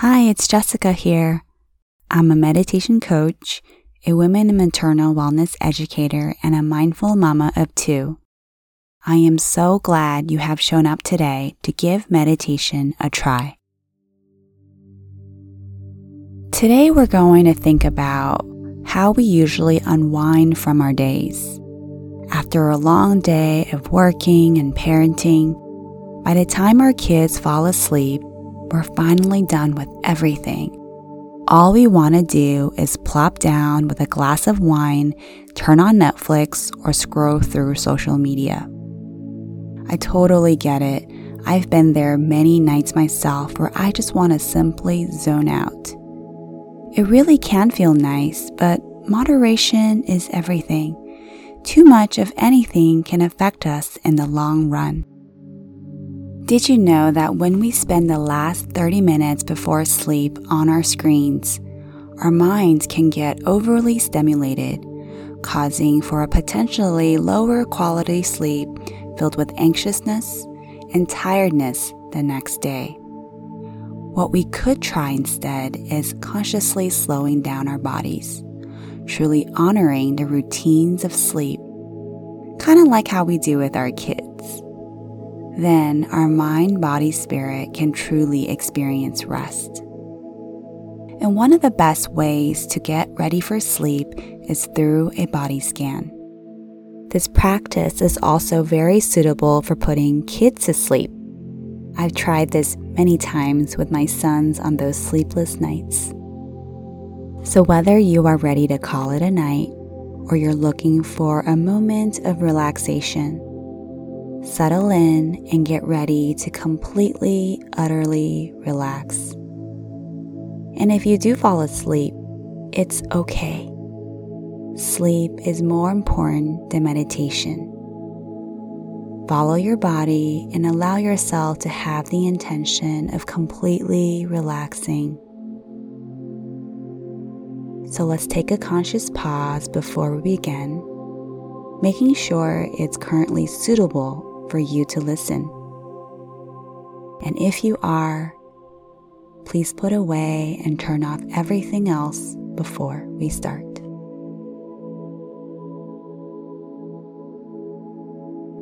Hi, it's Jessica here. I'm a meditation coach, a women and maternal wellness educator, and a mindful mama of two. I am so glad you have shown up today to give meditation a try. Today, we're going to think about how we usually unwind from our days. After a long day of working and parenting, by the time our kids fall asleep, we're finally done with everything. All we want to do is plop down with a glass of wine, turn on Netflix, or scroll through social media. I totally get it. I've been there many nights myself where I just want to simply zone out. It really can feel nice, but moderation is everything. Too much of anything can affect us in the long run. Did you know that when we spend the last 30 minutes before sleep on our screens, our minds can get overly stimulated, causing for a potentially lower quality sleep filled with anxiousness and tiredness the next day? What we could try instead is consciously slowing down our bodies, truly honoring the routines of sleep, kind of like how we do with our kids. Then our mind, body, spirit can truly experience rest. And one of the best ways to get ready for sleep is through a body scan. This practice is also very suitable for putting kids to sleep I've tried this many times with my sons on those sleepless nights. So, whether you are ready to call it a night or you're looking for a moment of relaxation, settle in and get ready to completely, utterly relax. And if you do fall asleep, it's okay. Sleep is more important than meditation. Follow your body and allow yourself to have the intention of completely relaxing. So let's take a conscious pause before we begin, making sure it's currently suitable for you to listen. And if you are, please put away and turn off everything else before we start.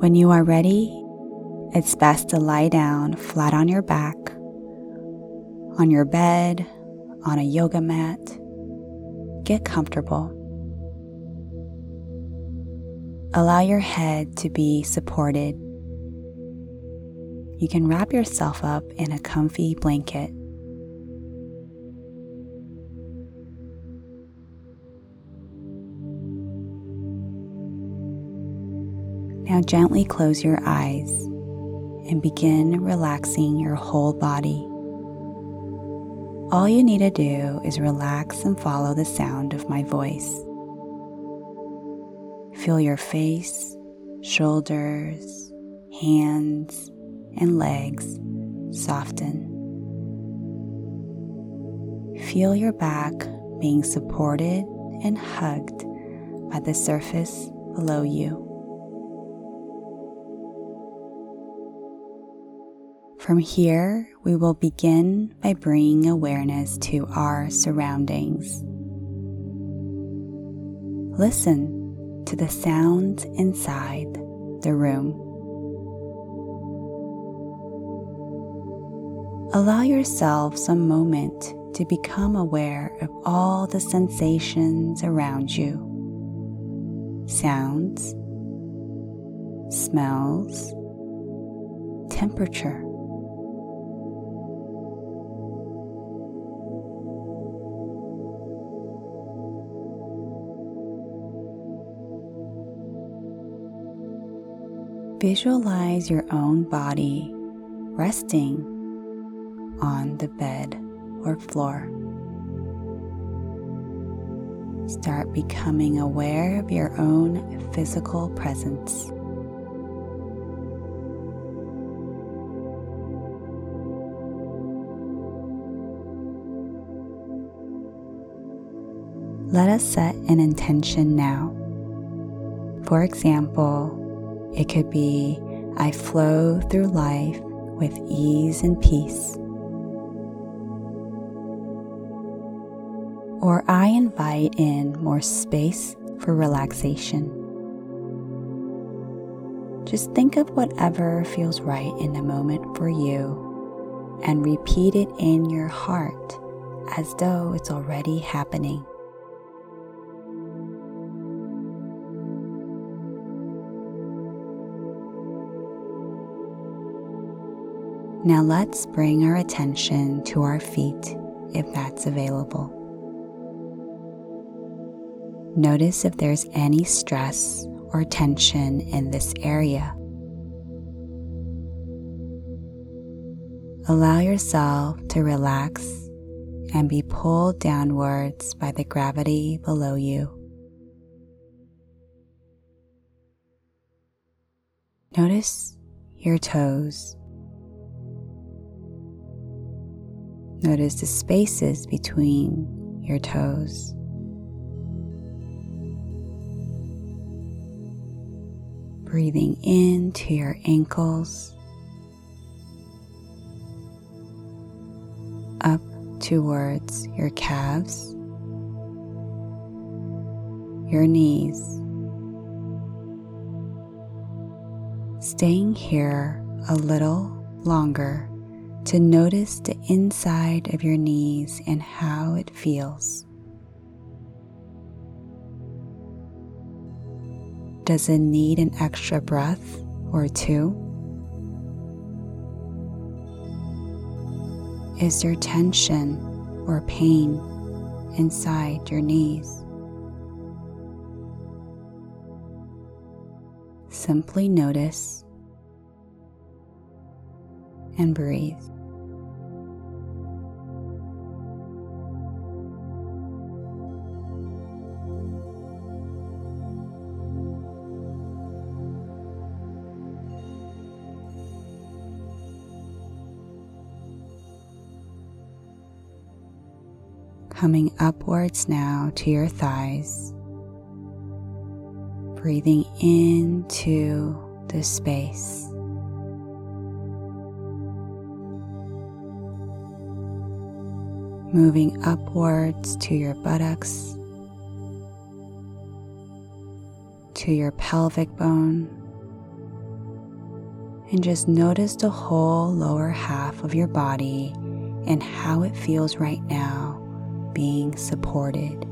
When you are ready, it's best to lie down flat on your back, on your bed, on a yoga mat. Get comfortable. Allow your head to be supported. You can wrap yourself up in a comfy blanket. Now gently close your eyes and begin relaxing your whole body. All you need to do is relax and follow the sound of my voice. Feel your face, shoulders, hands, and legs soften. Feel your back being supported and hugged by the surface below you. From here, we will begin by bringing awareness to our surroundings. Listen to the sounds inside the room. Allow yourself some moment to become aware of all the sensations around you. Sounds, smells, temperature. Visualize your own body resting on the bed or floor. Start becoming aware of your own physical presence. Let us set an intention now. For example, it could be, I flow through life with ease and peace. Or I invite in more space for relaxation. Just think of whatever feels right in the moment for you and repeat it in your heart as though it's already happening. Now let's bring our attention to our feet if that's available. Notice if there's any stress or tension in this area. Allow yourself to relax and be pulled downwards by the gravity below you. Notice your toes. Notice the spaces between your toes. Breathing into your ankles, up towards your calves, your knees. Staying here a little longer to notice the inside of your knees and how it feels. Does it need an extra breath or two? Is there tension or pain inside your knees? Simply notice and breathe. Coming upwards now to your thighs, breathing into the space. Moving upwards to your buttocks, to your pelvic bone, and just notice the whole lower half of your body and how it feels right now being supported.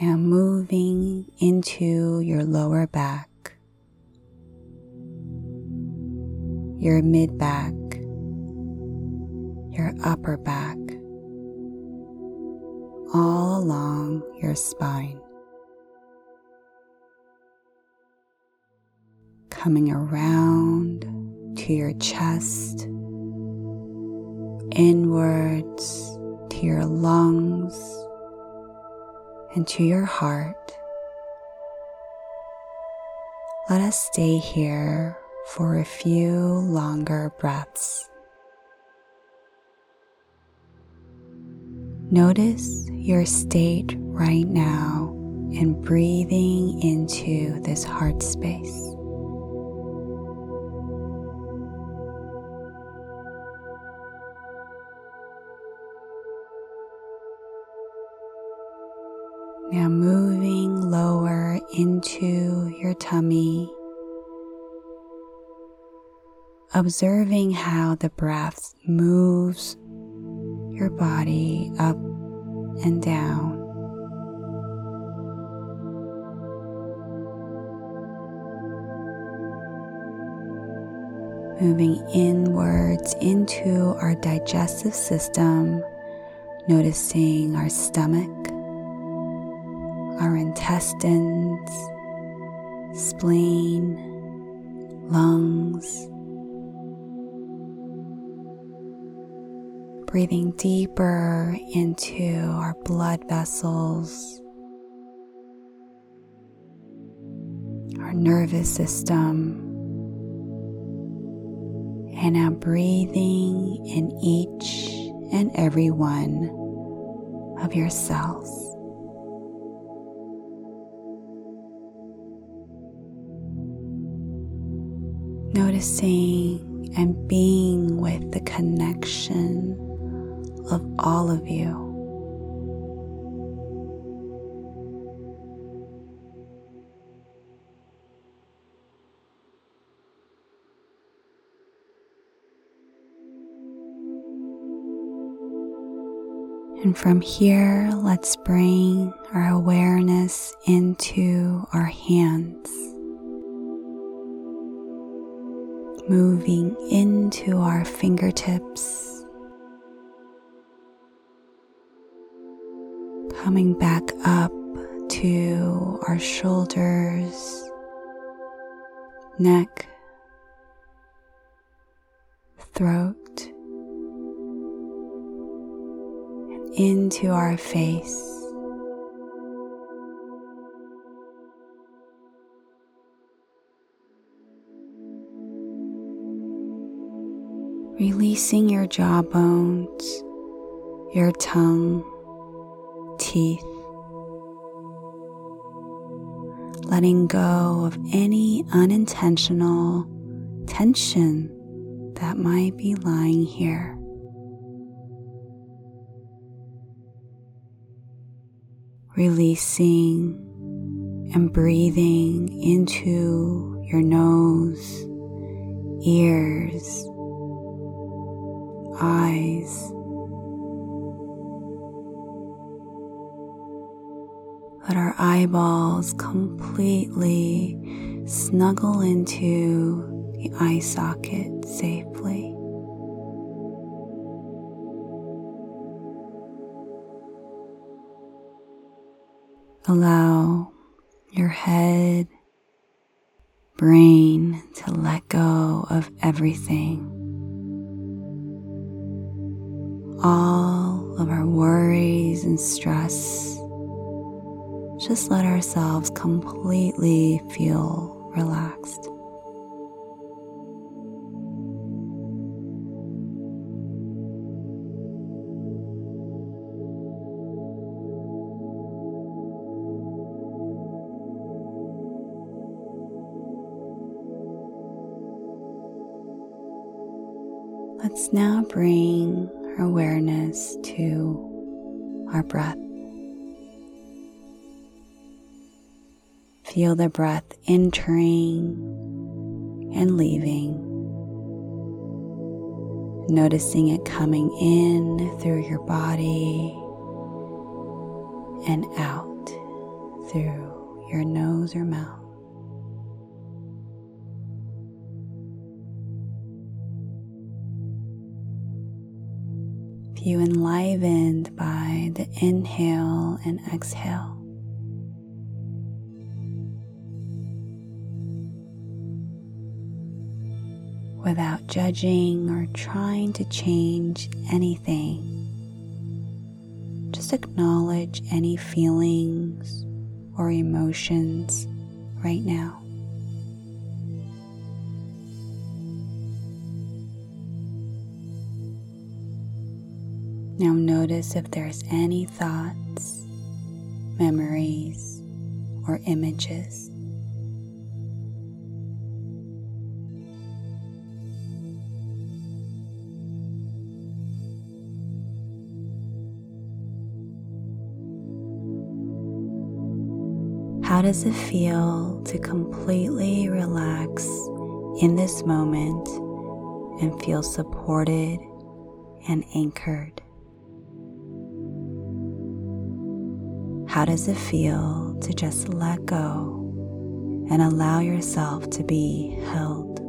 Now moving into your lower back, your mid back, your upper back, all along your spine. Coming around to your chest, inwards to your lungs, and to your heart. Let us stay here for a few longer breaths. Notice your state right now and breathing into this heart space. Into your tummy, observing how the breath moves your body up and down. Moving inwards into our digestive system, noticing our stomach our intestines, spleen, lungs. Breathing deeper into our blood vessels, our nervous system, and now breathing in each and every one of your cells. Noticing and being with the connection of all of you. And from here, let's bring our awareness into our hands, moving into our fingertips, coming back up to our shoulders, neck, throat into our face. Releasing your jaw bones, your tongue, teeth, letting go of any unintentional tension that might be lying here. releasing and breathing into your nose, ears, eyes. Let our eyeballs completely snuggle into the eye socket safely. Allow your head, brain to let go of everything. All of our worries and stress. Just let ourselves completely feel relaxed. Let's now bring awareness to our breath. Feel the breath entering and leaving. Noticing it coming in through your body and out through your nose or mouth. You enlivened by the inhale and exhale. Without judging or trying to change anything, just acknowledge any feelings or emotions right now. Now notice if there's any thoughts, memories, or images. How does it feel to completely relax in this moment and feel supported and anchored? How does it feel to just let go and allow yourself to be held?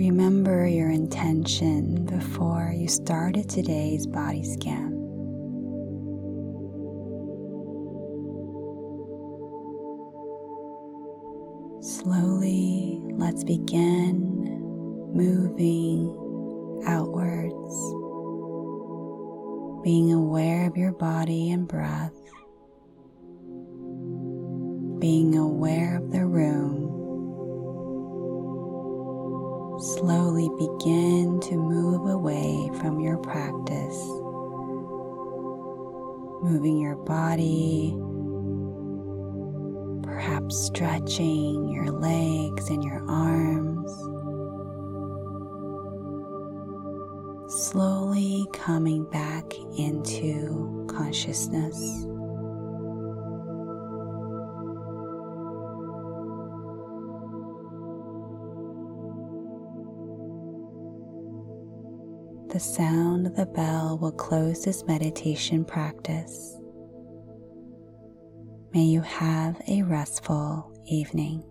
Remember your intention before you started today's body scan. Slowly, let's begin moving outwards, being aware of your body and breath, being aware of the room, slowly begin to move away from your practice, moving your body, perhaps stretching your legs and your arms. Slowly coming back into consciousness. The sound of the bell will close this meditation practice. May you have a restful evening.